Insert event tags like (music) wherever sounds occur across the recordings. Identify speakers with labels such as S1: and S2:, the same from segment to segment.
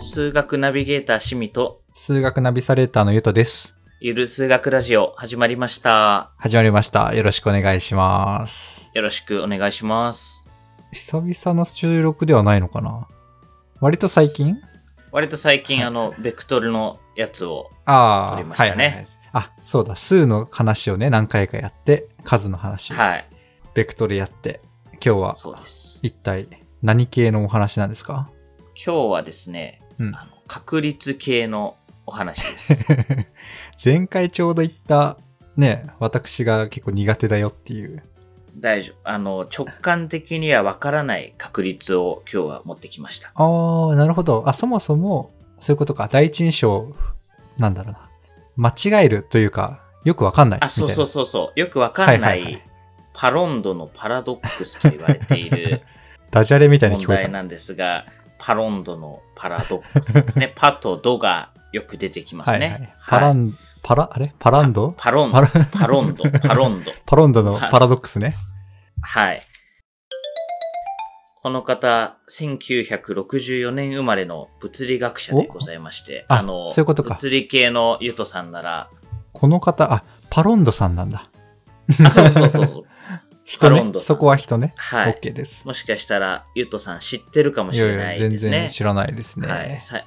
S1: 数学ナビゲーターしみと
S2: 数学ナビサレーターのゆとです。
S1: ゆる数学ラジオ始まりました。
S2: 始まりました。よろしくお願いします。
S1: よろしくお願いします。
S2: 久々の収録ではないのかな？割と最近？
S1: 割と最近、
S2: はい
S1: あの、ベクトルのやつを、
S2: ああ、
S1: 撮りましたね
S2: はいはいはいあ、そうだ、数の話をね、何回かやって、数の話、
S1: はい、
S2: ベクトルやって、今日は
S1: そうです。
S2: 一体何系のお話なんですか？
S1: 今日はですね、
S2: うん。
S1: あの確率系のお話です。(laughs)
S2: 前回ちょうど言った、ね、私が結構苦手だよっていう。
S1: 大丈夫。あの、直感的にはわからない確率を今日は持ってきました。
S2: ああ、なるほど。あ、そもそも、そういうことか。第一印象、なんだろうな。間違えるというか、よくわかんない。
S1: あ、そうそう
S2: み
S1: そうそう。よくわかんな
S2: はいはいはい
S1: いパロンドのパラドックスと言われている。(laughs)
S2: ダジャレみたいに
S1: 問
S2: 聞こえた。
S1: 題なんですが、パロンドのパラドックスですね。(laughs) パとドがよく出てきますね。
S2: はいはい。パラン、パラ、あれ？パランド？
S1: パロン
S2: パラ
S1: パロンド、パロンド。(laughs)
S2: パロンドのパラドックスね。
S1: はい。この方、1964年生まれの物理学者でございまして、
S2: おあ
S1: の、
S2: そういうことか
S1: 物理系のゆとさんなら、
S2: この方、あ、パロンドさんなんだ。
S1: あ、そうそうそうそう。
S2: 人ねそこは人ね。
S1: はい。
S2: OK です。
S1: もしかしたら、ゆとさん知ってるかもしれない
S2: 全
S1: ですね。
S2: 然知らないですね。
S1: はい。さ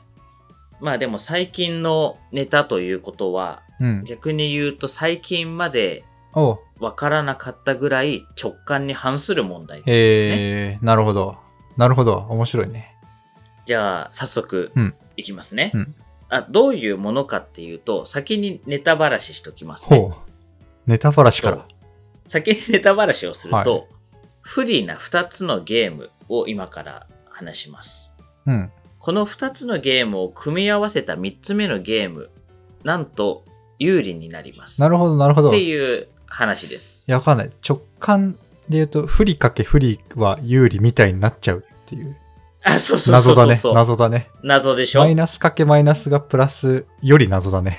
S1: まあでも最近のネタということは、
S2: うん。
S1: 逆に言うと最近までわからなかったぐらい直感に反する問題ですね。
S2: へえ、なるほど。なるほど。面白いね。
S1: じゃあ早速
S2: うん
S1: いきますね、
S2: うん
S1: あ。どういうものかっていうと、先にネタばらししときますね。
S2: ほう。ネタばらしから。
S1: 先にネタばらしをすると、
S2: はい
S1: 不利な2つのゲームを今から話します。
S2: うん。
S1: この2つのゲームを組み合わせた3つ目のゲーム、なんと有利になります。
S2: なるほど、なるほど。
S1: って
S2: い
S1: いう話です。
S2: や、わかんない。直感で言うと、不利かけ不利は有利みたいになっちゃうっていう。
S1: あ、そうそうそ
S2: 謎だね
S1: うそうそう。。
S2: 謎だね。
S1: 謎でしょ？
S2: マイナスかけマイナスがプラスより謎だね。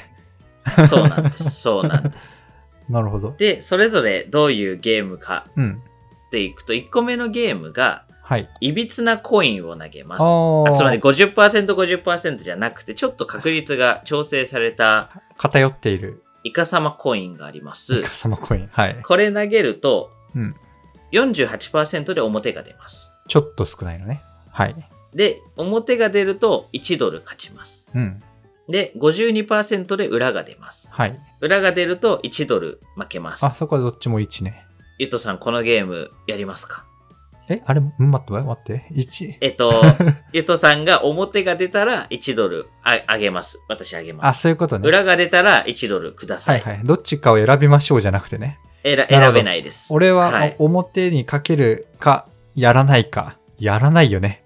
S1: そうなんです。そうなんです。
S2: なるほど。
S1: で、それぞれどういうゲームか
S2: うん。
S1: っていくと、1個目のゲームが、
S2: はい。
S1: いびつなコインを投げます。
S2: あー
S1: あつまり 50%50% 50%じゃなくて、ちょっと確率が調整された
S2: 偏っている
S1: イカサマコインがあります
S2: イ。カサマコイン。はい。
S1: これ投げると、
S2: うん。
S1: 48%で表が出ます。
S2: ちょっと少ないのね。はい。
S1: で、表が出ると1ドル勝ちます。
S2: うん。
S1: で、52%で裏が出ます。
S2: はい。
S1: 裏が出ると1ドル負けます。
S2: あ、そこはどっちも1ね。
S1: ゆとさん、このゲームやりますか？
S2: えあれ？ん待って、待って。1。
S1: えっと、(laughs) ゆとさんが表が出たら1ドルああげます。私あげま
S2: あ、
S1: す。
S2: そういうことね。
S1: 裏が出たら1ドルくださ。
S2: はいいはい。どっちかを選びましょうじゃなくてね。
S1: 選
S2: なるほど
S1: 選べないです。
S2: 俺は、
S1: はい
S2: お表にかけるか、やらないか。やらないよね。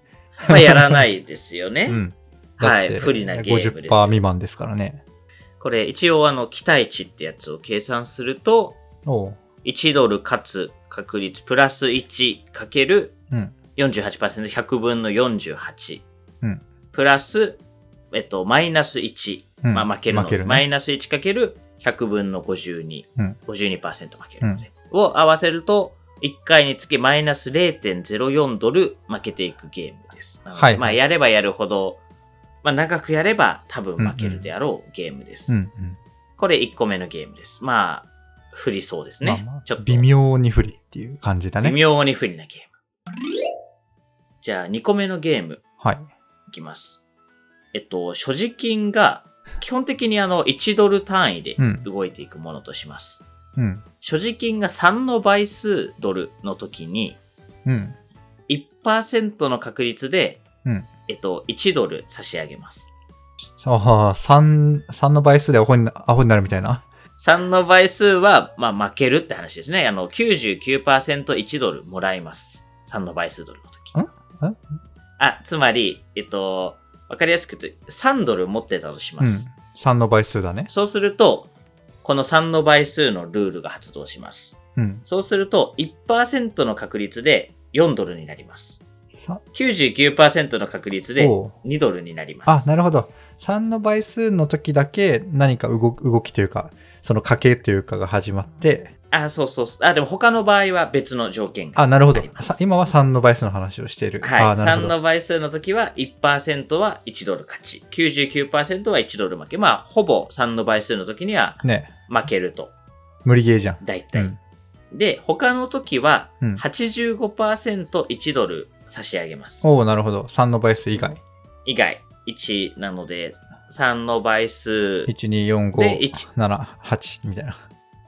S1: まあ、やらないですよね。(laughs)
S2: うん。
S1: はい不利なゲームです
S2: 50%未満ですからね。
S1: これ一応あの期待値ってやつを計算すると
S2: おう。
S1: 1ドルかつ確率プラス1かける
S2: うん。
S1: 48%、100分の48。
S2: うん
S1: プラス、えっと、マイナス1。
S2: うん
S1: まあ負けるので、
S2: 負けるね
S1: マイナス1かける100分の52。
S2: うん
S1: 52%負けるので。を合わせると、1回につきマイナス0.04ドル負けていくゲームです。
S2: はい
S1: まあ、やればやるほど、まあ、長くやれば多分負けるであろうゲームです。
S2: うんうん。
S1: これ1個目のゲームです。まあ、不利そうですね。
S2: まあまあ
S1: ちょっと
S2: 微妙に不利っていう感じだね。
S1: 微妙に不利なゲーム。じゃあ、2個目のゲーム
S2: はい。
S1: いきます。えっと、所持金が基本的にあの1ドル単位で
S2: うん
S1: 動いていくものとします。
S2: うん。
S1: 所持金が3の倍数ドルの時に
S2: うん。
S1: 1%の確率で、
S2: うん
S1: えっと、1ドル差し上げます。
S2: ああ、3、三の倍数でアホになアホになるみたいな。
S1: 3の倍数は、まあ、負けるって話ですね。あの、99%1 ドルもらいます。3の倍数ドルの時。
S2: ん？ん
S1: あ、つまり、えっと、わかりやすく言うと、3ドル持ってたとし
S2: うん
S1: ます。。
S2: 3の倍数だね。
S1: そうすると、この3の倍数のルールが発動します。
S2: うん。
S1: そうすると、1%の確率で4ドルになります。
S2: さ
S1: 99%の確率で
S2: おう
S1: 2ドルになりま
S2: あ、
S1: す。
S2: なるほど。3の倍数の時だけ何か動動きというか、その賭けというかが始まって、
S1: あ、そうそうそう。あ、でも他の場合は別の条件が
S2: あ、なるほど今は3の倍数の話をしている。
S1: はい。
S2: あなる
S1: 3
S2: ほど。
S1: の倍数の時は1%は1ドル勝ち。99%は1ドル負け。まあ、ほぼ3の倍数の時には
S2: ね
S1: 負けると。
S2: 無理ゲーじゃん。
S1: 大体。
S2: うん。
S1: で、他の時は
S2: うん
S1: 85%1 ドル差し上げます。
S2: おおなるほど。3の倍数以外。
S1: 以外、1なので、3の倍数、
S2: 1、2、4、
S1: で
S2: 5、
S1: 1
S2: 7、8みたいな。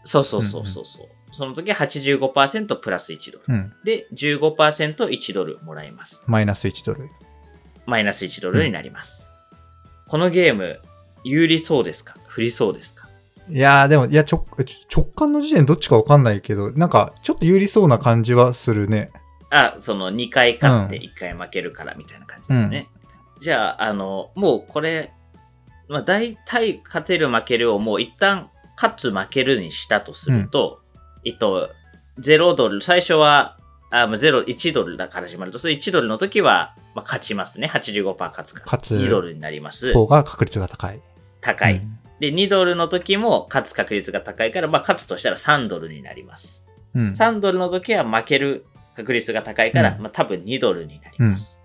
S1: そうそうそうそうそう。その時は85%プラス1ドル。
S2: うん。
S1: で、15%1 ドルもらえます。
S2: マイナス1ドル。
S1: マイナス1ドルになります。このゲーム、有利そうですか？不利そうですか？
S2: いやーでも、いや直、直感の時点どっちかわかんないけど、なんか、ちょっと有利そうな感じはするね。
S1: あ、その2回勝って
S2: うん
S1: 1回負けるからみたいな感じですね。じゃあ、あの、もうこれ、まあ大体勝てる負けるをもう一旦勝つ負けるにしたとすると、えっと、0ドル、最初は、あ、もう0、1ドルだから始まると、それ1ドルの時は、まあ、勝ちますね。85%勝つから。
S2: 勝つ
S1: 2ドルになります。
S2: 方が確率が高い。
S1: 高い。
S2: うん
S1: で、2ドルの時も勝つ確率が高いから、まあ、勝つとしたら3ドルになります。
S2: うん。
S1: 3ドルの時は負ける確率が高いから、
S2: うん
S1: まあ、多分2ドルになります。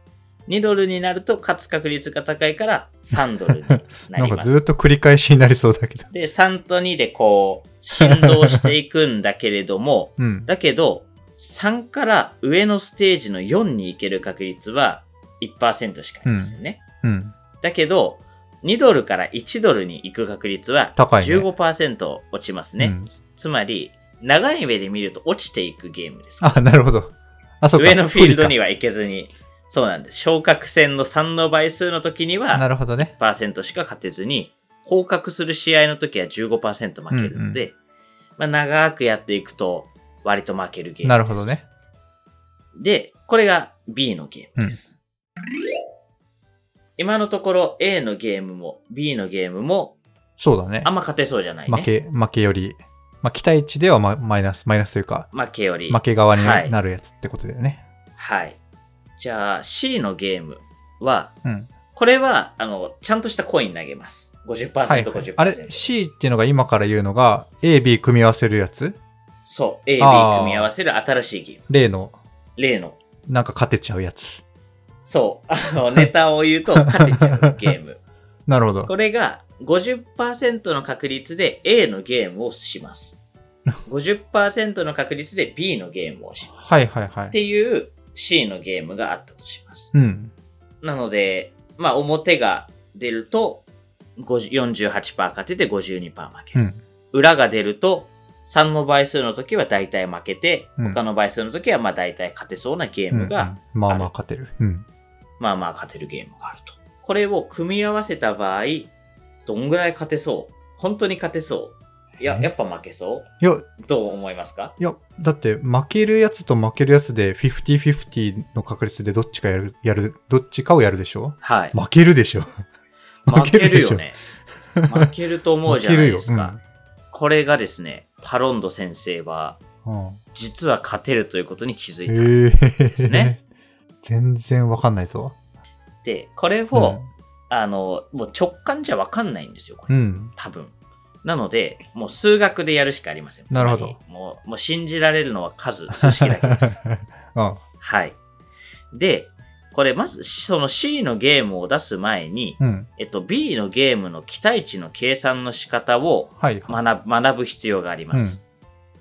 S1: 2ドルになると勝つ確率が高いから3ドルにな
S2: なん
S1: ります。(laughs)
S2: かずっと繰り返しになりそうだけど。
S1: で、3と2でこう、振動していくんだけれども、(laughs)
S2: うん。
S1: だけど、3から上のステージの4に行ける確率は1%しかありませんね。
S2: うん。
S1: だけど、2ドルから1ドルに行く確率は
S2: 高いね
S1: 15%落ちますね。
S2: うん
S1: つまり、長い目で見ると落ちていくゲームです。
S2: あ、なるほど。あ、そうか。
S1: 上のフィールドに
S2: は。
S1: は行けずに、そうなんです。昇格戦の3の倍数の時に
S2: な
S1: は
S2: るほどね。
S1: 1%しか勝てずに、降格する試合の時は15%負けるので、まあ、長くやっていくと割と負けるゲームです。
S2: なるほど。ね。
S1: で、これが B のゲームです。今のところ A のゲームも B のゲームも
S2: そうだね
S1: あ。んま勝てそうじゃないね。
S2: 負け、負けより、まあ、期待値ではママイナス、マイナスというか、
S1: 負けより。
S2: 負け側に
S1: はい
S2: なるやつってことだよね。
S1: はい。じゃあ C のゲームは、
S2: うん。
S1: これは、あの、ちゃんとしたコイン投げます。50%、
S2: はい、
S1: 50%。
S2: あれ、C っていうのが今から言うのが、A、B 組み合わせるやつ？
S1: そう。A、B
S2: あー
S1: 組み合わせる新しいゲーム。
S2: 例の、
S1: 例の。
S2: なんか勝てちゃうやつ。
S1: そう。あの、ネタを言うと勝てちゃうゲーム。(laughs)
S2: なるほど。
S1: これが50%の確率で A のゲームをします。(laughs) 50%の確率で B のゲームをします。
S2: はいはいはい。
S1: っていう C のゲームがあったとします。
S2: うん。
S1: なので、まあ、表が出ると50 48%勝てて52%負ける。
S2: うん。
S1: 裏が出ると3の倍数の時は大体負けて、
S2: うん
S1: 他の倍数の時はまあ大体勝てそうなゲームが、
S2: うんうんまあまあ勝てる。うん。
S1: まあまあ勝てるゲームがあると。これを組み合わせた場合、どんぐらい勝てそう？本当に勝てそう？いや、
S2: え？
S1: やっぱ負けそ
S2: いや、
S1: うどう思いますか？
S2: いや、だって負けるやつと負けるやつで50-50の確率でどっちかやる、やる、どっちかをやるでしょ？
S1: はい。
S2: 負けるでしょ (laughs)
S1: 負けるよね。負けると思うじゃないですか。
S2: 負
S1: これがですね、パロンド先生は、
S2: うん。
S1: 実は勝てるということに気づいた。
S2: へえ。
S1: すね (laughs)
S2: 全然わかんないぞ。
S1: で、これを、あの、もう直感じゃわかんないんですよ、これ。
S2: うん。
S1: 多分。なので、もう数学でやるしかありません。
S2: なるほど
S1: もう、もう信じられるのは数、数式だけです。(laughs)
S2: うん。
S1: はい。で、これまず、その C のゲームを出す前に、
S2: うん。
S1: えっと、B のゲームの期待値の計算の仕方を
S2: はい。
S1: 学ぶ学ぶ必要があります。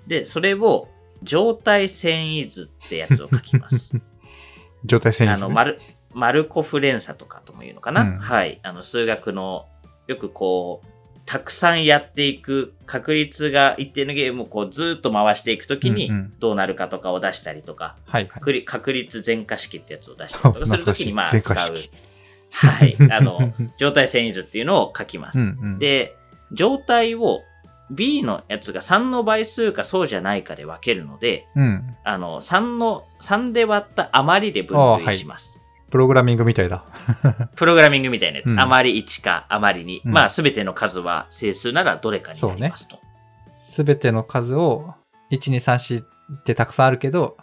S1: で、それを、状態遷移図ってやつを書きます。(laughs)
S2: 状態遷移図ね
S1: あの、マル、マルコフ連鎖とかとも言うのかな、
S2: うん
S1: はい。あの、数学の、よくこう、たくさんやっていく確率が一定のゲームをこうずっと回していくときに
S2: うんうん
S1: どうなるかとかを出したりとか、
S2: はいはい。
S1: 確率全化式ってやつを出したりとかするときにまあ
S2: 全
S1: 使う。(laughs) はい。(laughs) あの、状態遷移図っていうのを書きます。
S2: うんうん
S1: で、状態を B のやつが3の倍数かそうじゃないかで分けるので、
S2: うん。
S1: あの、3の、3で割った余りで分類します。
S2: プログラミングみたいだ。(laughs)
S1: プログラミングみたいなやつ。
S2: うん
S1: 余り1か余り2。
S2: うん
S1: まあ、すべての数は整数ならどれかになりますと。
S2: すべての数を、1、2、3、4ってたくさんあるけど、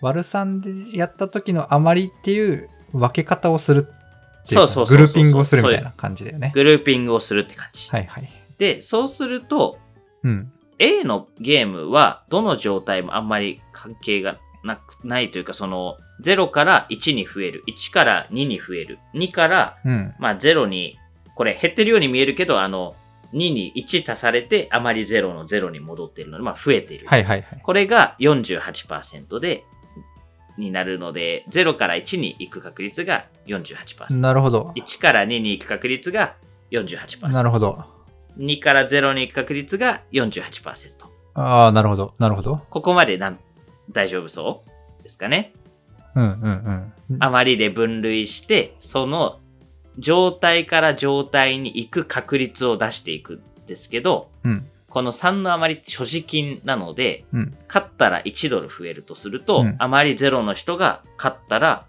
S2: 割る3でやった時の余りっていう分け方をするっていうか
S1: そうそうそうそう
S2: グルーピングをするみたいな感じだよね。
S1: グルーピングをするって感じ。
S2: はいはい。
S1: で、そうすると、
S2: うん。
S1: A のゲームはどの状態もあんまり関係がなくないというか、その0から1に増える、1から2に増える、2から
S2: うん。
S1: まあ0に、これ減ってるように見えるけど、あの、2に1足されてあまり0の0に戻ってるので、まあ増えている。
S2: はいはいはい。
S1: これが48%で、になるので、0から1に行く確率が48%。
S2: なるほど。
S1: 1から2に行く確率が48%。
S2: なるほど。
S1: 2から0に行く確率が48%。
S2: ああ、なるほど。なるほど。
S1: ここまでなん大丈夫そうですかね？
S2: うんうんうん。
S1: 余りで分類して、その状態から状態に行く確率を出していくんですけど、
S2: うん。
S1: この3の余りって所持金なので、
S2: うん。
S1: 勝ったら1ドル増えるとすると、
S2: うん
S1: 余り0の人が勝ったら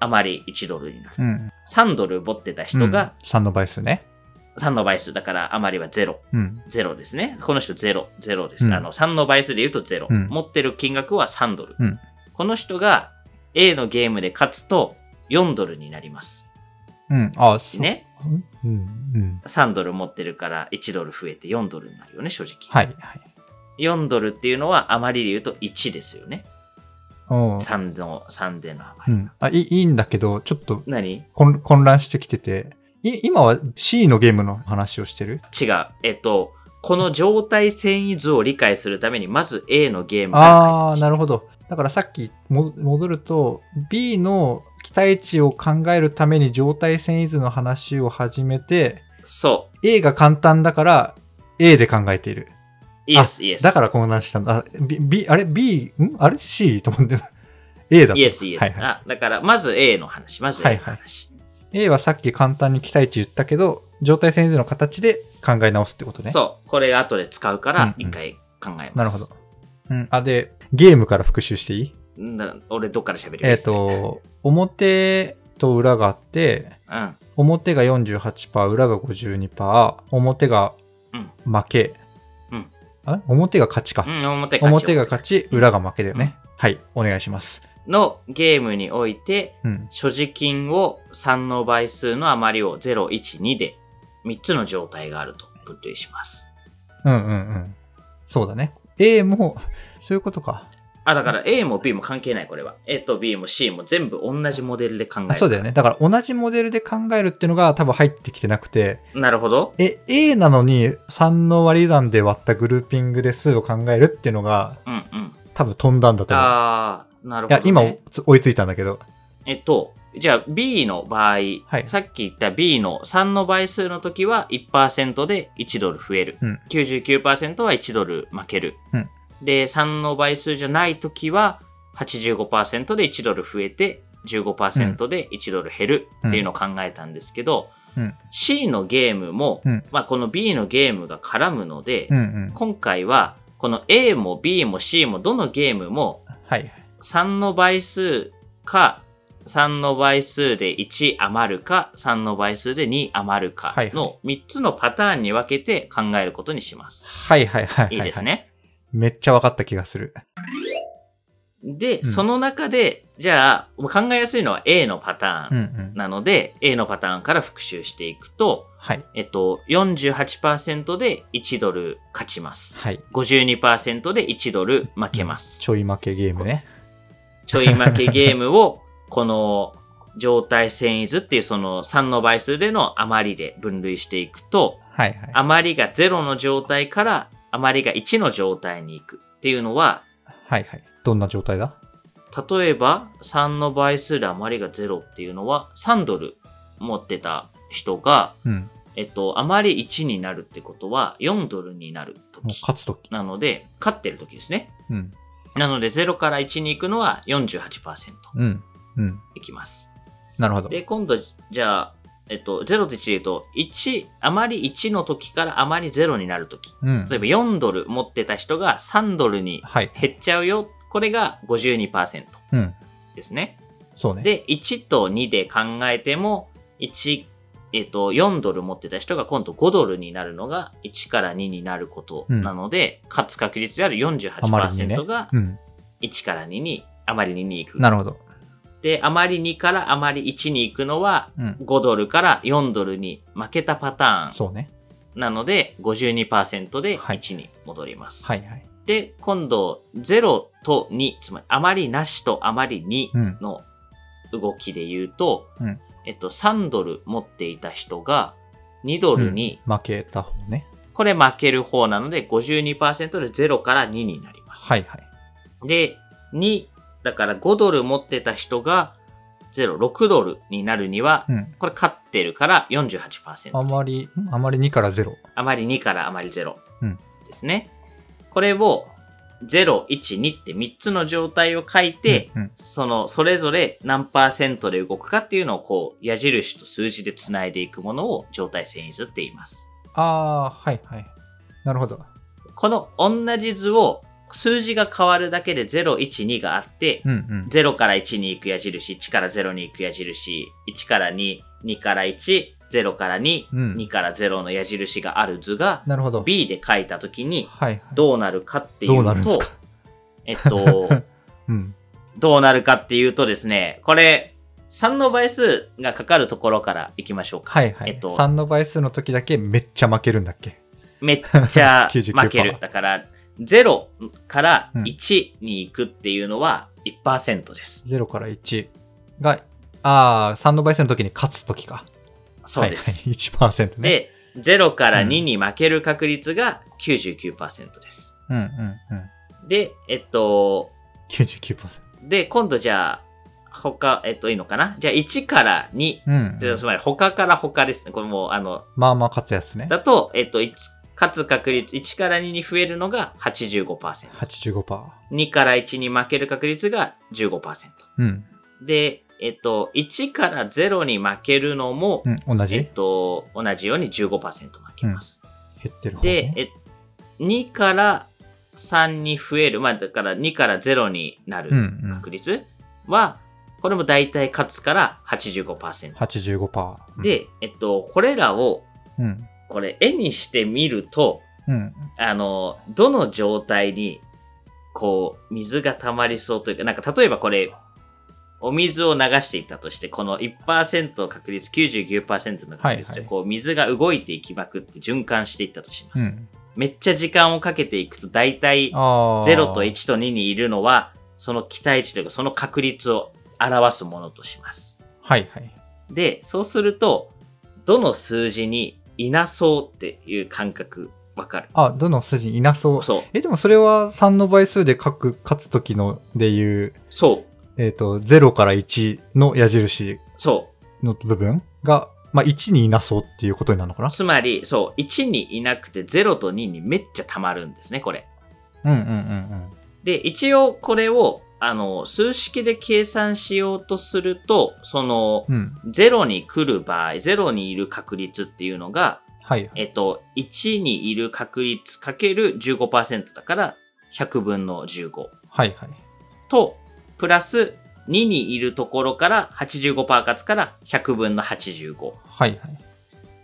S1: 余り1ドルになる。
S2: うん。
S1: 3ドル持ってた人が
S2: 3の倍数ね。
S1: 3の倍数だから余りは0。
S2: うん。
S1: 0ですね。この人0、0です。
S2: うん
S1: あの、3の倍数で言うと0。
S2: うん
S1: 持ってる金額は3ドル。
S2: うん
S1: この人が A のゲームで勝つと4ドルになります。
S2: うん。あ。
S1: ね。
S2: うん。うん。
S1: 3ドル持ってるから1ドル増えて4ドルになるよね、正直。
S2: はいはい。
S1: 4ドルっていうのは余りで言うと1ですよね。
S2: おう
S1: 3の、3での
S2: う
S1: 余り。
S2: ん。あ、いいいいんだけど、ちょっと
S1: 何？
S2: 混混乱してきてて、い今は C のゲームの話をしてる？
S1: 違う。えっと、この状態遷移図を理解するために、まず A のゲームから解説
S2: ああ、なるほど。だからさっきも戻ると、B の期待値を考えるために状態遷移図の話を始めて、
S1: そ
S2: A が簡単だから A で考えている。
S1: う。イエス、イエス。
S2: だから混乱したんだ。あ B、B あれ ?B、ん？あれ ?C? と思って。A だ。
S1: イエス、イエス。だから、まず A の話。まず A の話。
S2: A はさっき簡単に期待値言ったけど、状態遷移図の形で考え直すってことね。
S1: そう。これ後で使うから
S2: うんう、ん
S1: 一回考えます。
S2: なるほど。うん。あ、で、ゲームから復習していい？
S1: んだ俺、どっから喋る？
S2: えっ、と、表と裏があって、
S1: うん。
S2: 表が48%、裏が52%、表が
S1: うん
S2: 負け。
S1: うん
S2: あ表が勝ちか。
S1: うん、表勝ち。
S2: 表が勝ち、裏が負けだよね。はい、お願いします。
S1: のゲームにおいて、
S2: うん。
S1: 所持金を3の倍数の余りを0、1、2で3つの状態があると分類します。
S2: うんうんうん。そうだね。A も、そういうことか。
S1: あ、だから A も B も関係ない、これは。A と B も C も全部同じモデルで考える。
S2: あそうだよね。。だから同じモデルで考えるっていうのが多分入ってきてなくて、
S1: なるほど。
S2: え、A なのに3の割り算で割ったグルーピングで数を考えるっていうのが
S1: うんうん。
S2: 多分飛んだんだと思う。
S1: あー、なる
S2: い
S1: ほど、ね。
S2: や、今つ追いついたんだけど。
S1: えっと、じゃあ B の場合、
S2: はい
S1: さっき言った B の3の倍数の時は1%で1ドル増える。
S2: うん
S1: 99%は1ドル負ける。
S2: うん
S1: で、3の倍数じゃない時は85%で1ドル増えて15%で1ドル減るっていうのを考えたんですけど、
S2: うん
S1: C のゲームも、
S2: うん
S1: まあ、この B のゲームが絡むので、
S2: うんうん。
S1: 今回はこの A も B も C もどのゲームも
S2: はい。
S1: 3の倍数か、3の倍数で1余るか、3の倍数で2余るかの3つのパターンに分けて考えることにします。
S2: はいはいはいはい。
S1: いいです。ね。
S2: めっちゃ分かった気がする。
S1: で、
S2: うん
S1: その中で、じゃあ、考えやすいのは A のパターン
S2: うんうん。
S1: なので、A のパターンから復習していくと、
S2: はい。
S1: えっと、48%で1ドル勝ちます。
S2: はい。
S1: 52%で1ドル負けます。
S2: ちょい負けゲームね。
S1: ちょい負けゲームを、この状態遷移図っていうその3の倍数での余りで分類していくと、
S2: はいはい。
S1: 余りが0の状態から余りが1の状態に行くっていうのは、
S2: はいはい。どんな状態だ？
S1: 例えば3の倍数で余りが0っていうのは3ドル持ってた人が、
S2: うん。
S1: えっと、余り1になるってことは4ドルになる時
S2: 勝つとき。
S1: なので、勝ってる時ですね。
S2: うん。
S1: なので0から1に行くのは48%
S2: うん。うん。
S1: いきます。
S2: なるほど。
S1: で、今度、じゃあ、えっと、0と1で言うと、1、余り1の時から余り0になる時。
S2: うん。
S1: 例えば4ドル持ってた人が3ドルに
S2: はい。
S1: 減っちゃうよ。これが52%
S2: うん。
S1: ですね。
S2: そうね。
S1: で、1と2で考えても、1、えっと、4ドル持ってた人が今度5ドルになるのが1から2になることなので、勝つ確率である
S2: 余りにね
S1: 48%が
S2: うん。
S1: 1から2に、余り2に行く。
S2: なるほど。
S1: で、余り2から余り1に行くのは、
S2: うん。
S1: 5ドルから4ドルに負けたパターン
S2: そうね。
S1: なので52%で
S2: はい
S1: 1に戻ります。
S2: はいはい。
S1: で、今度0と2、つまりあまりなしとあまり2
S2: うん。
S1: の動きで言うと、
S2: うん
S1: えっと、3ドル持っていた人が2ドルに、
S2: うん負けた方ね。
S1: これ負ける方なので52%で0から2になります。
S2: はいはい。
S1: で、2、だから5ドル持ってた人が0、6ドルになるには、
S2: うん。
S1: これ勝ってるから48%。
S2: あまり、あまり2から0。
S1: あまり2からあまり0
S2: うん
S1: ですね。これを0、1、2って3つの状態を書いて、
S2: うんうん
S1: その、それぞれ何パーセントで動くかっていうのをこう、矢印と数字でつないでいくものを状態遷移図って言います。
S2: ああ、はいはい。なるほど。
S1: この同じ図を数字が変わるだけで0、1、2があって、
S2: うんうん。
S1: 0から1に行く矢印、1から0に行く矢印、1から2、2から1、0から2、
S2: うん
S1: 2から0の矢印がある図が
S2: なるほど。
S1: B で書いたときに
S2: はいはい。
S1: どうなるかっていう
S2: どう
S1: と、
S2: なるんですか？
S1: えっと、(laughs)
S2: うん。
S1: どうなるかっていうとですね、これ、3の倍数がかかるところから行きましょうか。
S2: はいはい。
S1: えっと
S2: 3の倍数の時だけめっちゃ負けるんだっけ？
S1: めっちゃ (laughs)
S2: 99%
S1: 負ける。だから、0から
S2: うん
S1: 1に行くっていうのは1%です。
S2: ?0 から1が、ああ、3の倍数の時に勝つ時か。
S1: そうです。
S2: はいはい、1%ね。
S1: で、0から2に負ける確率が99%です。
S2: うんうんうん。
S1: で、えっと、
S2: 99%。
S1: で、今度じゃあ、他、えっと、いいのかな？じゃあ1から2。
S2: うん、
S1: でつまり他から他ですね。これもう、あの、
S2: まあまあ勝つやつね。
S1: だと、えっと、1勝つ確率、1から2に増えるのが85%。
S2: 85%。
S1: 2から1に負ける確率が15%。
S2: うん。
S1: で、えっと、1から0に負けるのも、
S2: うん、同じ、
S1: えっと、同じように15%負けます。
S2: 減ってる方、
S1: で
S2: ね。、
S1: え2から3に増える、まあだから2から0になる
S2: うんうん。
S1: 確率は、これも大体勝つから85%。
S2: 85%。うん、
S1: で、えっと、これらを、
S2: うん。
S1: これ絵にしてみると、
S2: うん。
S1: あの、どの状態に、こう、水が溜まりそうというか、なんか例えばこれ、お水を流していったとして、この1%確率、99%の確率で、こう、水が動いていきまくって循環していったとします。
S2: うん。
S1: めっちゃ時間をかけていくと、大体、
S2: ああ。
S1: 0と1と2にいるのは、その期待値というか、その確率を表すものとします。
S2: はいはい。
S1: で、そうすると、どの数字にいなそうっていう感覚、わかる？
S2: あ、どの筋にいなそう？
S1: そう。
S2: え、でもそれは3の倍数で書く、勝つ時のでいう、
S1: そう。
S2: えっ、と、0から1の矢印
S1: そう。
S2: の部分が、まあ、1にいなそうっていうことになるのかな？
S1: つまり、そう、1にいなくて0と2にめっちゃ溜まるんですね、これ。
S2: うんうんうん
S1: で、一応これを、あの、数式で計算しようとすると、その、
S2: うん。うん。
S1: 0に来る場合、0にいる確率っていうのが、
S2: はい。
S1: えっと、1にいる確率かける15%だから、100分の15。
S2: はいはい。
S1: と、プラス、2にいるところから85%勝つから100分の85。
S2: はいはい。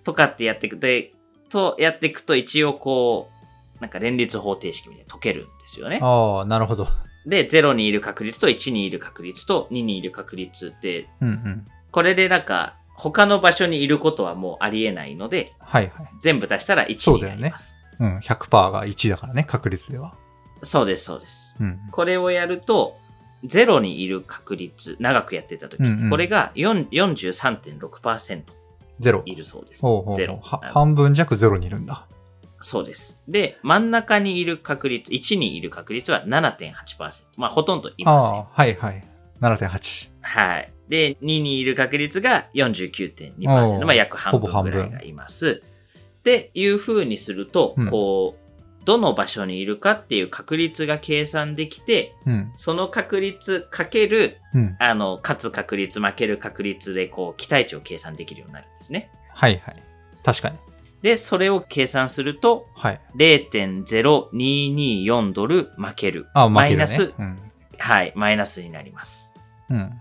S1: とかってやっていくで、とやっていくと一応こう、なんか連立方程式みたいに解けるんですよね。
S2: ああ、なるほど。
S1: で、0にいる確率と1にいる確率と2にいる確率って、
S2: うんうん。
S1: これでなんか他の場所にいることはもうありえないので、
S2: はいはい。
S1: 全部足したら1に
S2: そうだよね
S1: なります。
S2: うん。100%が1だからね、確率では。
S1: そうです、そうです。
S2: うん。
S1: これをやると、0にいる確率、長くやってた時、
S2: うんうん
S1: これが4 43.6%
S2: ゼロ。
S1: いるそうです。
S2: ほうほう
S1: ゼロ。
S2: は半分弱ゼロにいるんだ。
S1: そうです。で、真ん中にいる確率、1にいる確率は7.8%。まあ、ほとんどいません。
S2: はいはい。7.8。
S1: はい。で、2にいる確率が49.2%。
S2: おー
S1: まあ、約半
S2: 分
S1: 分ぐらいがいます。っていう風にすると、
S2: うん
S1: こう、どの場所にいるかっていう確率が計算できて、
S2: うん。
S1: その確率かける、
S2: うん。
S1: あの、勝つ確率、負ける確率で、こう、期待値を計算できるようになるんですね。
S2: はいはい。確かに。
S1: で、それを計算すると、
S2: はい。
S1: 0.0224ドル負ける。
S2: ああ、負けるね。
S1: マイナス、
S2: うん。
S1: はい、マイナスになります。
S2: うん。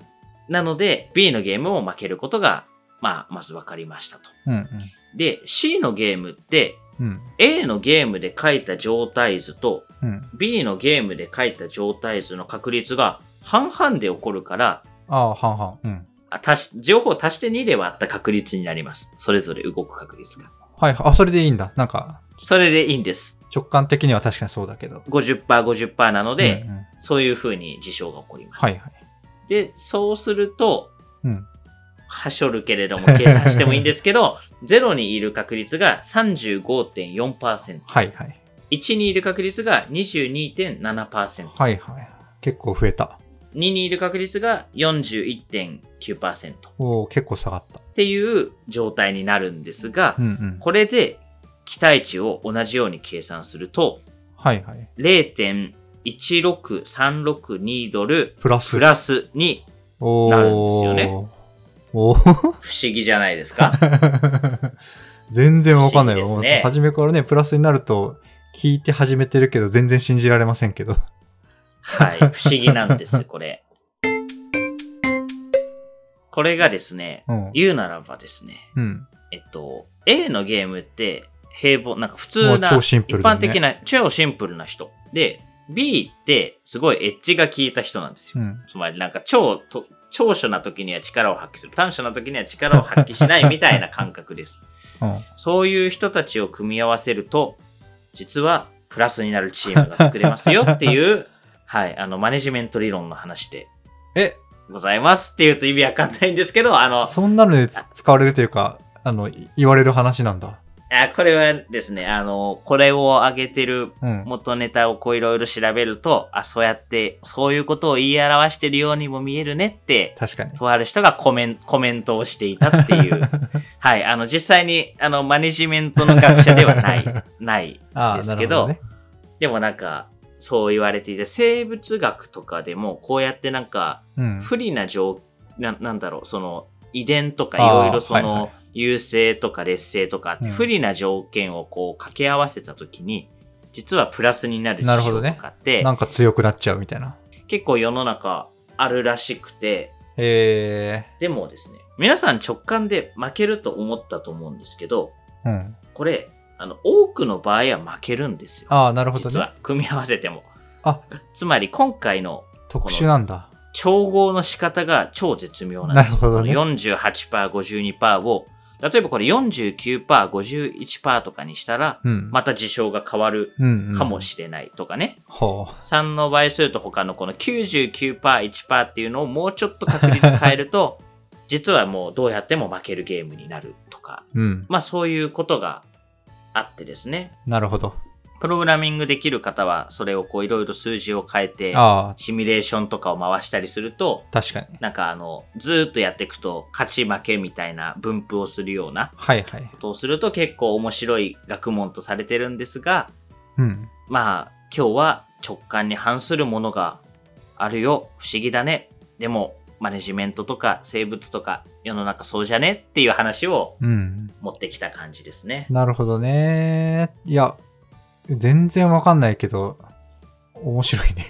S1: なので、B のゲームを負けることが、まあ、まず分かりましたと。
S2: うん。
S1: で、C のゲームって、
S2: うん。
S1: A のゲームで書いた状態図と
S2: うん。
S1: B のゲームで書いた状態図の確率が半々で起こるから、
S2: ああ、半々。うん。
S1: あ足し、両方足して2で割った確率になります。それぞれ動く確率が。
S2: はい。あ、それでいいんだ。なんか、
S1: それでいいんです。
S2: 直感的には確かにそうだけど。
S1: 50%、50%なので、
S2: うんうん
S1: そういう風に事象が起こります。
S2: はいはい。
S1: で、そうすると、
S2: うん。
S1: はしょるけれども計算してもいいんですけど、(laughs) 0にいる確率が35.4%、
S2: はいはい。
S1: 1にいる確率が22.7%、
S2: はいはい。結構増えた。
S1: 2にいる確率が41.9%っ
S2: おお結構下がった。
S1: ていう状態になるんですが
S2: う、んうん。
S1: これで期待値を同じように計算すると、
S2: はいはい。
S1: 0.16362ドル
S2: プラス。
S1: プラスになるんですよね。
S2: おー
S1: 不思議じゃないですか？(laughs)
S2: 全然わかんないよ。
S1: ね
S2: もう初めからね、プラスになると聞いて始めてるけど、全然信じられませんけど。
S1: はい。不思議なんです、これ。これがですね、
S2: うん。
S1: 言うならばですね、
S2: うん。
S1: えっと、A のゲームって平凡、なんか普
S2: も
S1: 通な、
S2: う超シンプ
S1: 一般的な、超シンプルな人。で、B ってすごいエッジが効いた人なんですよ。
S2: うん。
S1: つまりなんか超と、長所な時には力を発揮する。短所な時には力を発揮しないみたいな感覚です。
S2: うん。
S1: そういう人たちを組み合わせると、実はプラスになるチームが作れますよっていう、(laughs) はい、あの、マネジメント理論の話で
S2: え、
S1: ございますっていうと意味わかんないんですけど、あの、
S2: そんなのにつ使われるというか、あの、い言われる話なんだ。
S1: あこれはですね、あの、これを上げてる
S2: うん。
S1: 元ネタをこういろいろ調べると、あ、そうやって、そういうことを言い表してるようにも見えるねって、
S2: 確かに。
S1: とある人がコメンコメントをしていたっていう。(laughs) はい、あの、実際に、あの、マネジメントの学者ではない、(laughs) ないですけど
S2: どね。
S1: でもなんか、そう言われていて、生物学とかでも、こうやってなんか、
S2: うん。
S1: 不利な状、ななんだろう、その、遺伝とかいろいろその、優勢とか劣勢とか不利な条件をこう掛け合わせたときに、実はプラスになる事象
S2: なるほどね
S1: とかって、
S2: なんか強くなっちゃうみたいな。
S1: 結構世の中あるらしくて、
S2: え
S1: でもですね、皆さん直感で負けると思ったと思うんですけど、
S2: ー。うん。
S1: これ、あの、多くの場合は負けるんですよ。
S2: ああ、なるほどね。
S1: 実は、組み合わせても。
S2: あ (laughs)
S1: つまり今回の
S2: 特殊なんだ。
S1: 調合の仕方が超絶妙なんですよ。
S2: なるほどね
S1: この48%、52%を、例えばこれ49%、51%とかにしたら、
S2: うん。
S1: また事象が変わる
S2: うん、うん。
S1: かもしれないとかね。
S2: ほ
S1: 3の倍数と他のこの99%、1%っていうのをもうちょっと確率変えると、(laughs) 実はもうどうやっても負けるゲームになるとか、
S2: う。うん。
S1: まあそういうことがあってですね。
S2: なるほど。
S1: プログラミングできる方はそれをこういろいろ数字を変えて、シミュレーションとかを回したりすると、
S2: 確かに。
S1: なんかあの、ずーっとやっていくと勝ち負けみたいな分布をするような
S2: はいはい
S1: こ。とをすると結構面白い学問とされてるんですが、
S2: うん。
S1: まあ今日は直感に反するものがあるよ。不思議だね。でもマネジメントとか生物とか世の中そうじゃねっていう話を
S2: うん。
S1: 持ってきた感じですね。
S2: なるほどね。いや、全然わかんないけど、面白いね。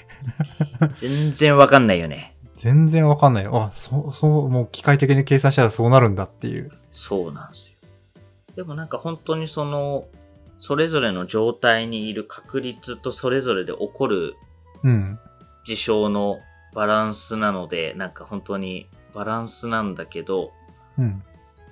S2: (laughs)
S1: 全然わかんないよね。
S2: 全然わかんないよ。あ、そう、そう、もう機械的に計算したらそうなるんだっていう。
S1: そうなんですよ。でもなんか本当にその、それぞれの状態にいる確率とそれぞれで起こる
S2: うん。
S1: 事象のバランスなので、なんか本当にバランスなんだけど、
S2: うん。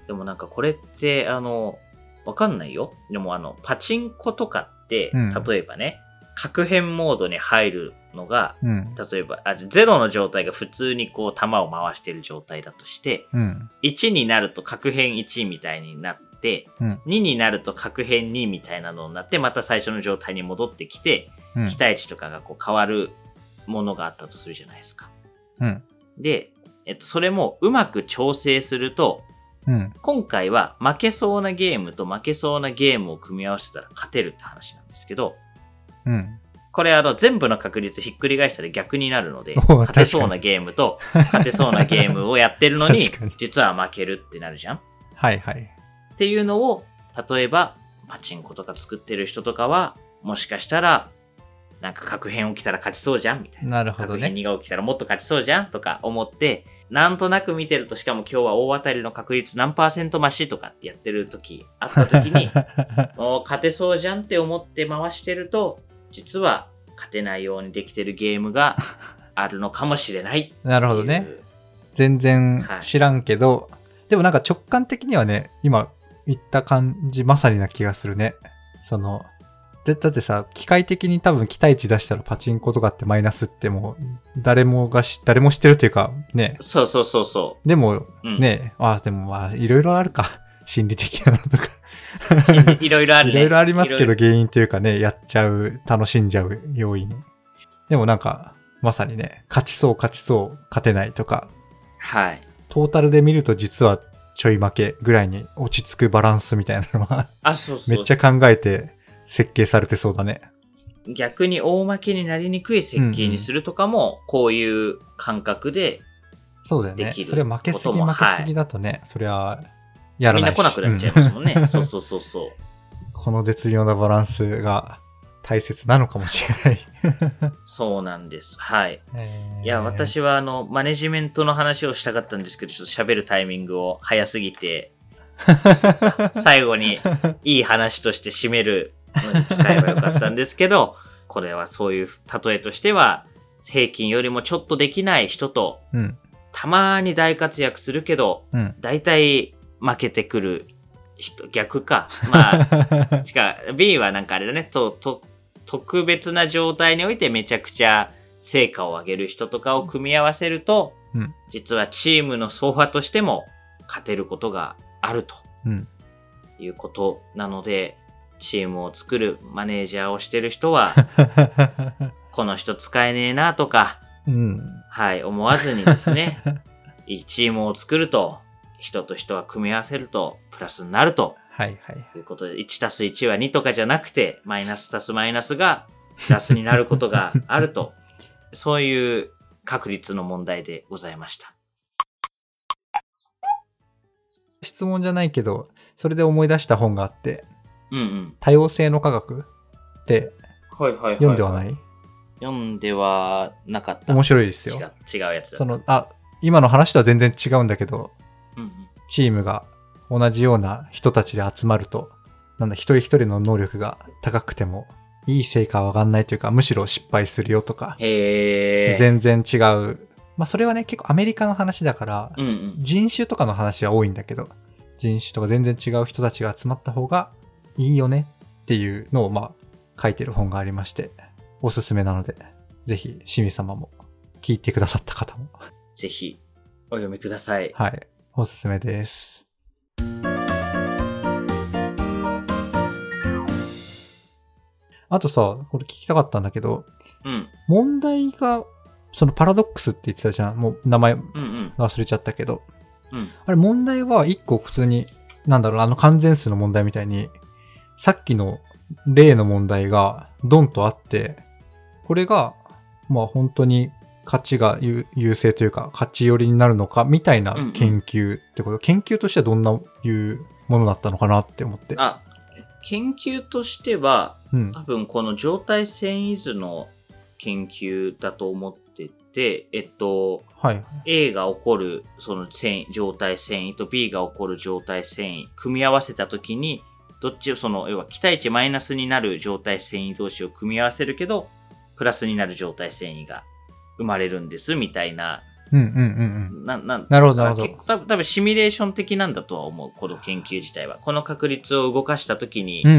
S1: でもなんかこれって、あの、わかんないよ。でもあの、パチンコとかって、
S2: うん
S1: 例えばね、核変モードに入るのが、
S2: うん。
S1: 例えば、あ、ゼロの状態が普通にこう弾を回してる状態だとして、
S2: うん。
S1: 1になると核変1みたいになって、
S2: うん。
S1: 2になると核変2みたいなのになって、また最初の状態に戻ってきて、
S2: うん。
S1: 期待値とかがこう変わるものがあったとするじゃないですか。
S2: うん。
S1: で、えっと、それもうまく調整すると、
S2: うん。
S1: 今回は負けそうなゲームと負けそうなゲームを組み合わせたら勝てるって話なんですけど、
S2: うん。
S1: これあの全部の確率ひっくり返したら逆になるので、(laughs)
S2: お
S1: 勝てそうなゲームと勝てそうなゲームをやってるのに (laughs) 実は負けるってなるじゃん
S2: はいはい。
S1: っていうのを、例えば、パチンコとか作ってる人とかは、もしかしたら、なんか核変起きたら勝ちそうじゃんみたいな。
S2: なるほどね。
S1: 2が起きたらもっと勝ちそうじゃんとか思って、なんとなく見てると、しかも今日は大当たりの確率何パーセント増しとかってやってる時、あった時に、(laughs) もう勝てそうじゃんって思って回してると、実は勝てないようにできてるゲームがあるのかもしれない。(laughs)
S2: なるほどね。全然知らんけど、でもなんか直感的にはね、今言った感じ、まさにな気がするね。その、でだってさ、機械的に多分期待値出したらパチンコとかってマイナスってもう、誰もがし、誰も知ってるというか、ね。
S1: そうそうそうそ
S2: でも、
S1: う。うん、
S2: ね、あ、でもまあ、いろいろあるか。心理的なのとか。
S1: いろいろあるね。(laughs)
S2: いろいろありますけど、原因というかね、やっちゃう、楽しんじゃう要因。でもなんか、まさにね、勝ちそう勝ちそう、勝てないとか、
S1: ろはい。
S2: トータルで見ると実はちょい負けぐらいに落ち着くバランスみたいなのは、
S1: あ、そうそう。
S2: めっちゃ考えて設計されてそうだね。
S1: 逆に大負けになりにくい設計にするとかも、こういう感覚で、
S2: そうだよね
S1: でき。る
S2: それは負けすぎ負けすぎだとね、そりゃ、やら
S1: みん
S2: な
S1: 来なくなっちゃい
S2: うん
S1: ますもんね。そうそうそうそう。(laughs)
S2: この絶妙なバランスが大切なのかもしれない。
S1: そうなんです。はい。
S2: えー
S1: いや、私はあの、マネジメントの話をしたかったんですけど、ちょっと喋るタイミングを早すぎて、(laughs) 最後にいい話として締める使えばよかったんですけど、これはそういう例えとしては、平均よりもちょっとできない人と、
S2: うん。
S1: たまに大活躍するけど、
S2: うん。
S1: 大体負けてくる人、逆か。まあ、(laughs) しか、B はなんかあれだね、と、と、特別な状態においてめちゃくちゃ成果を上げる人とかを組み合わせると、
S2: うん
S1: 実はチームの総和としても勝てることがあると
S2: うん。
S1: いうことなので、チームを作るマネージャーをしてる人は、(laughs) この人使えねえなとか、
S2: うん。
S1: はい、思わずにですね、いいチームを作ると、人と人は組み合わせると、プラスになると
S2: はいはい。
S1: ということで、1たす1は2とかじゃなくて、マイナスたすマイナスがプラスになることがあると、そういう確率の問題でございました。
S2: 質問じゃないけど、それで思い出した本があって、
S1: うんうん。
S2: 多様性の科学って読んではない？
S1: 読んではなかった。
S2: 面白いですよ。
S1: 違うやつだ
S2: その、あ、今の話とは全然違うんだけど、
S1: うんうん。
S2: チームが同じような人たちで集まると、なんだ、一人一人の能力が高くても、いい成果は上がんないというか、むしろ失敗するよとか。全然違う。まあ、それはね、結構アメリカの話だから、
S1: うんうん。
S2: 人種とかの話は多いんだけど、人種とか全然違う人たちが集まった方がいいよねっていうのを、まあ、書いてる本がありまして、おすすめなので、ぜひ、しみ様も、聞いてくださった方も、
S1: ぜひ、お読みください。
S2: はい、おすすめです。あとさ、これ聞きたかったんだけど、
S1: うん。
S2: 問題が、そのパラドックスって言ってたじゃん。もう名前
S1: うんうん。
S2: 忘れちゃったけど。
S1: うん。
S2: あれ問題は一個普通に、なんだろう、あの完全数の問題みたいに、さっきの例の問題がドンとあって、これが、まあ本当に価値が優優勢というか、価値寄りになるのかみたいな
S1: うんうん
S2: 研究ってこと、研究としてはどんないうものだったのかなって思って。
S1: あ、研究としては、
S2: うん
S1: 多。分この状態遷移図の研究だと思ってて、えっと、
S2: はい。
S1: A が起こるその遷移状態遷移と B が起こる状態遷移、組み合わせたときに、どっちをその、要は期待値マイナスになる状態遷移同士を組み合わせるけど、プラスになる状態遷移が生まれるんです、みたいな。
S2: うんうんうんうん。
S1: な、な、
S2: なるほどなるほど
S1: 結構多分多分シミュレーション的なんだとは思う、この研究自体は。この確率を動かしたときに
S2: うん、う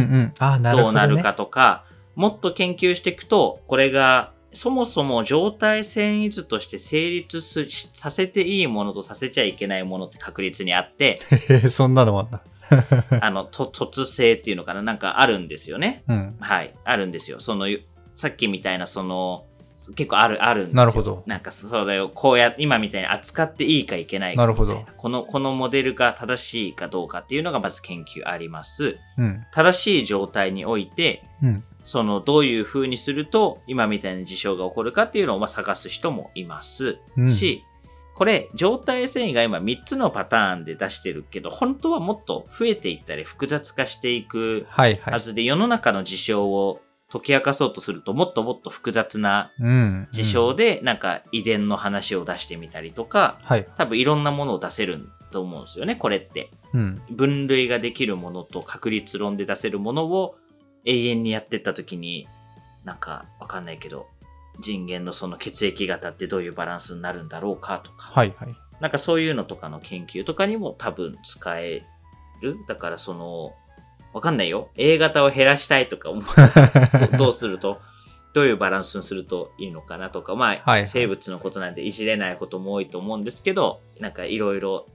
S2: なるほど、ね。
S1: どうなるかとか、もっと研究していくと、これがそもそも状態遷移図として成立すさせていいものとさせちゃいけないものって確率にあって、(laughs)
S2: そんなのもあんだ。(laughs)
S1: あの、と突性っていうのかな？なんかあるんですよね。
S2: うん。
S1: はい。あるんですよ。その、さっきみたいなその、結構ある、あるんですよ。
S2: なるほど
S1: なんかそうだよ。こうや、今みたいに扱っていいかいけないか
S2: なるほど
S1: この、このモデルが正しいかどうかっていうのがまず研究あります。
S2: うん。
S1: 正しい状態において、
S2: うん。
S1: そのどういう風にすると今みたいな事象が起こるかっていうのをまあ探す人もいます
S2: うん
S1: し、これ状態遷移が今3つのパターンで出してるけど本当はもっと増えていったり複雑化していく
S2: はいはい。
S1: はずで、世の中の事象を解き明かそうとするともっともっと複雑な
S2: うん。
S1: 事象でなんか遺伝の話を出してみたりとか
S2: はい。
S1: 多分いろんなものを出せると思うんですよねこれって。
S2: うん。
S1: 分類ができるものと確率論で出せるものを永遠にやってった時になんかわかんないけど人間のその血液型ってどういうバランスになるんだろうかとか、
S2: はいはい。
S1: なんかそういうのとかの研究とかにも多分使える。だからその、わかんないよ。A 型を減らしたいとか思う。と (laughs) どうすると、どういうバランスにするといいのかなとか、まあ、
S2: はいはい。
S1: 生物のことなんでいじれないことも多いと思うんですけど、なんかいろいろ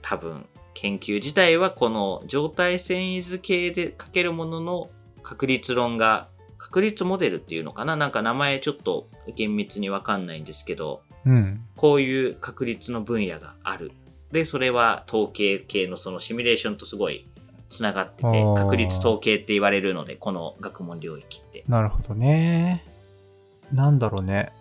S1: 多分研究自体はこの状態遷移図系で書けるものの確率論が、確率モデルっていうのかな？なんか名前ちょっと厳密にわかんないんですけど、
S2: うん。
S1: こういう確率の分野がある。で、それは統計系のそのシミュレーションとすごいつながってて確率統計って言われるので、この学問領域って。
S2: なるほどね。なんだろうね。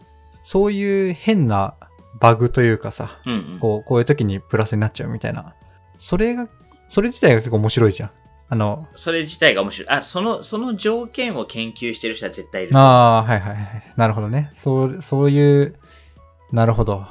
S2: そういう変なバグというかさ、
S1: うんうん。
S2: こう、こういう時にプラスになっちゃうみたいな。それが、それ自体が結構面白いじゃん。あの、
S1: それ自体が面白い。あ、その、その条件を研究してる人は絶対いる。
S2: ああ、はいはいはい。なるほどね。そう、そういう、なるほど。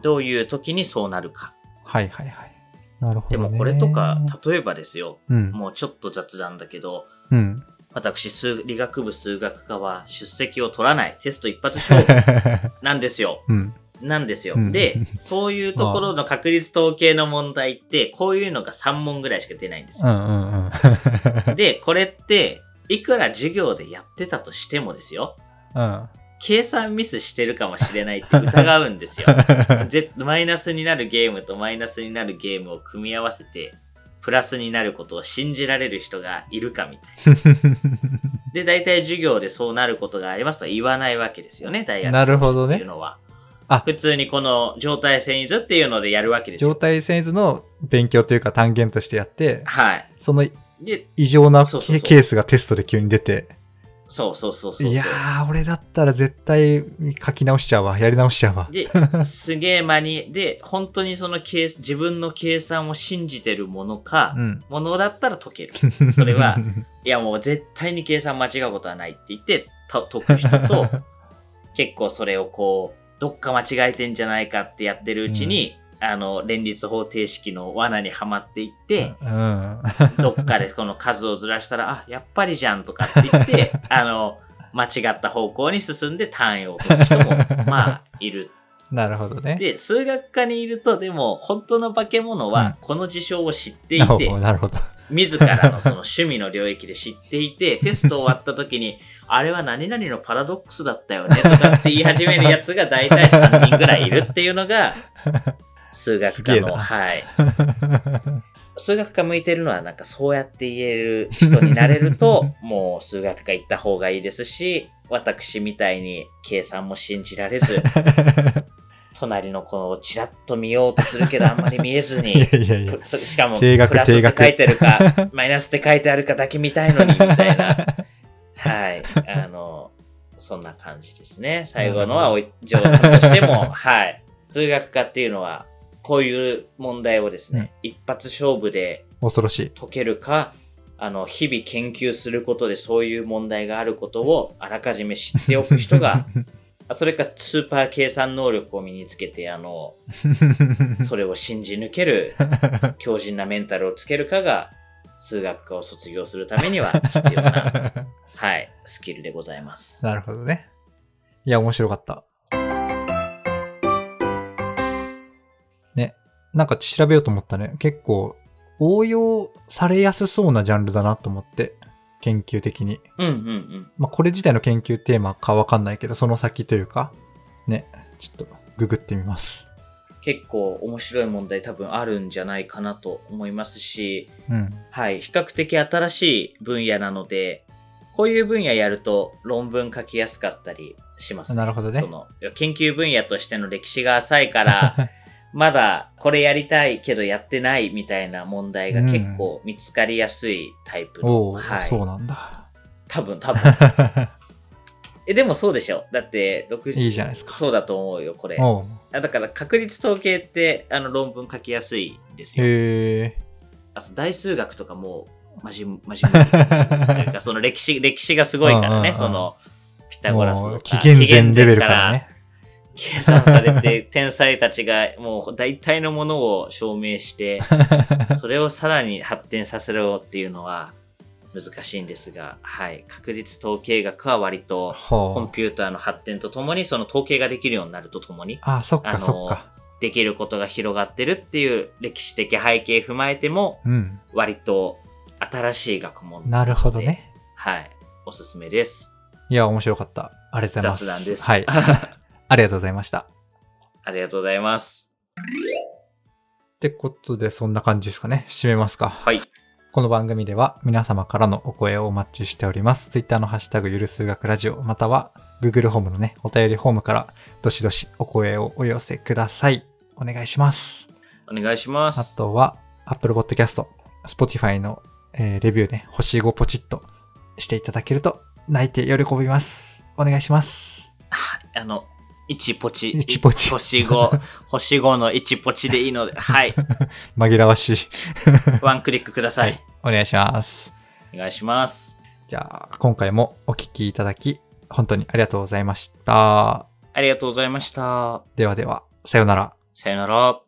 S1: どういう時にそうなるか。
S2: はいはいはい。なるほど、ね。
S1: でもこれとか、例えばですよ。
S2: うん。
S1: もうちょっと雑談だけど、
S2: うん。
S1: 私、数理学部数学科は出席を取らない。テスト一発勝負なんですよ。(laughs)
S2: うん。
S1: なんですよ。
S2: うん
S1: で、そういうところの確率統計の問題って、こういうのが3問ぐらいしか出ないんですよ。
S2: うんうんうん。(laughs)
S1: で、これって、いくら授業でやってたとしてもですよ、
S2: うん。
S1: 計算ミスしてるかもしれないって疑うんですよ。(laughs) ぜマイナスになるゲームとマイナスになるゲームを組み合わせて、プラスになることを信じられる人がいるかみたいな。(laughs) で、大体授業でそうなることがありますとは言わないわけですよね、大学
S2: なるほどね
S1: っていう。のは。
S2: あ
S1: 普通にこの状態遷移図っていうのでやるわけですよ。
S2: 状態遷移図の勉強というか単元としてやって、
S1: はい。
S2: その
S1: で、
S2: 異常なケースがテストで急に出て、
S1: そうそうそうそう。
S2: いやー、俺だったら絶対書き直しちゃうわ。やり直しちゃうわ。
S1: で、すげえ間に、で、本当にその計自分の計算を信じてるものか、
S2: うん。
S1: ものだったら解ける。それは、(laughs) いやもう絶対に計算間違うことはないって言ってと解く人と、(laughs) 結構それをこう、どっか間違えてんじゃないかってやってるうちに、あの、連立方程式の罠にはまっていって、
S2: うん。
S1: どっかでこの数をずらしたら、あ、やっぱりじゃんとかって言って、(laughs) あの、間違った方向に進んで単位を落とす人も、(laughs) まあ、いる。
S2: なるほどね。
S1: で、数学科にいると、でも、本当の化け物
S2: うん
S1: は、この事象を知っていて、
S2: おなるほど。
S1: 自らのその趣味の領域で知っていて、テスト終わった時に、(laughs) あれは何々のパラドックスだったよねとかって言い始めるやつが大体3人ぐらいいるっていうのが、(laughs) 数学科の、はい。数学科向いてるのはなんかそうやって言える人になれると、(laughs) もう数学科行った方がいいですし、私みたいに計算も信じられず、(laughs) 隣の子をチラッと見ようとするけどあんまり見えず
S2: い
S1: にしかも、プラスって書いてるか、マイナスって書いてあるかだけ見たいのに、みたいな。はい。あの、そんな感じですね。(laughs) 最後のはおい冗談としても、(laughs) はい。数学科っていうのは、こういう問題をですね、一発勝負で
S2: 恐ろしい。
S1: 解けるか、あの、日々研究することでそういう問題があることをあらかじめ知っておく人が、(laughs) あそれかスーパー計算能力を身につけて、あの、それを信じ抜ける強靭なメンタルをつけるかが、数学科を卒業するためには必要な、(laughs) はい、スキルでございます。
S2: なるほどね。いや、面白かった。ね。なんか調べようと思ったね。結構、応用されやすそうなジャンルだなと思って。研究的に。
S1: うんうんうん。
S2: まあ、これ自体の研究テーマかわかんないけど、その先というか、ね。ちょっと、ググってみます。
S1: 結構面白い問題多分あるんじゃないかなと思いますし、
S2: うん。
S1: はい、比較的新しい分野なので、こういう分野やると論文書きやすかったりします、
S2: なるほどね
S1: その研究分野としての歴史が浅いから、(laughs) まだこれやりたいけどやってないみたいな問題が結構見つかりやすいタイプの、
S2: おお、
S1: はい、
S2: そうなんだ。
S1: 多分多分。(laughs) え、でもそうでしょ。だって、60
S2: いいじゃないですか
S1: そうだと思うよ、これ。だから確率統計ってあの論文書きやすいんですよ。
S2: へえ。
S1: あそう大数学とかもまじ、まじ、というか、(laughs) その歴史、歴史がすごいからね、その、ピタゴラスとか。
S2: 紀元前レベルからね。(laughs)
S1: 計算されて、天才たちがもう大体のものを証明して、(laughs) それをさらに発展させろっていうのは難しいんですが、はい。確率統計学は割と、コン。ピューターの発展とともに、その統計ができるようになるとともに、
S2: あ、そっ
S1: あの
S2: かそっか。
S1: できることが広がってるっていう歴史的背景踏まえても、
S2: うん。
S1: 割と新しい学問
S2: なるほどね。
S1: はい。おすすめです。
S2: いや、面白かった。ありがとうございます。
S1: 雑談です。
S2: はい。(laughs) ありがとうございました。
S1: ありがとうございます。
S2: ってことで、そんな感じですかね。締めますか。
S1: はい。
S2: この番組では皆様からのお声をお待ちしております。Twitter のハッシュタグゆる数学ラジオ、または Google ホームのね、お便りフォームからどしどしお声をお寄せください。お願いします。
S1: お願いしま
S2: あ
S1: す。
S2: とは Apple Podcast、Spotify の、えーレビューね、星5ポチッとしていただけると泣いて喜びます。お願いします。
S1: あの、1ポチ。
S2: 一ポチ (laughs)
S1: 星5、星5の1ポチでいいので、はい。(laughs)
S2: 紛らわしい。(laughs)
S1: ワンクリックください。
S2: お願いします。
S1: お願いします。
S2: じゃあ、今回もお聞きいただき、本当にありがとうございました。
S1: ありがとうございました。
S2: ではでは、さようなら。
S1: さよなら。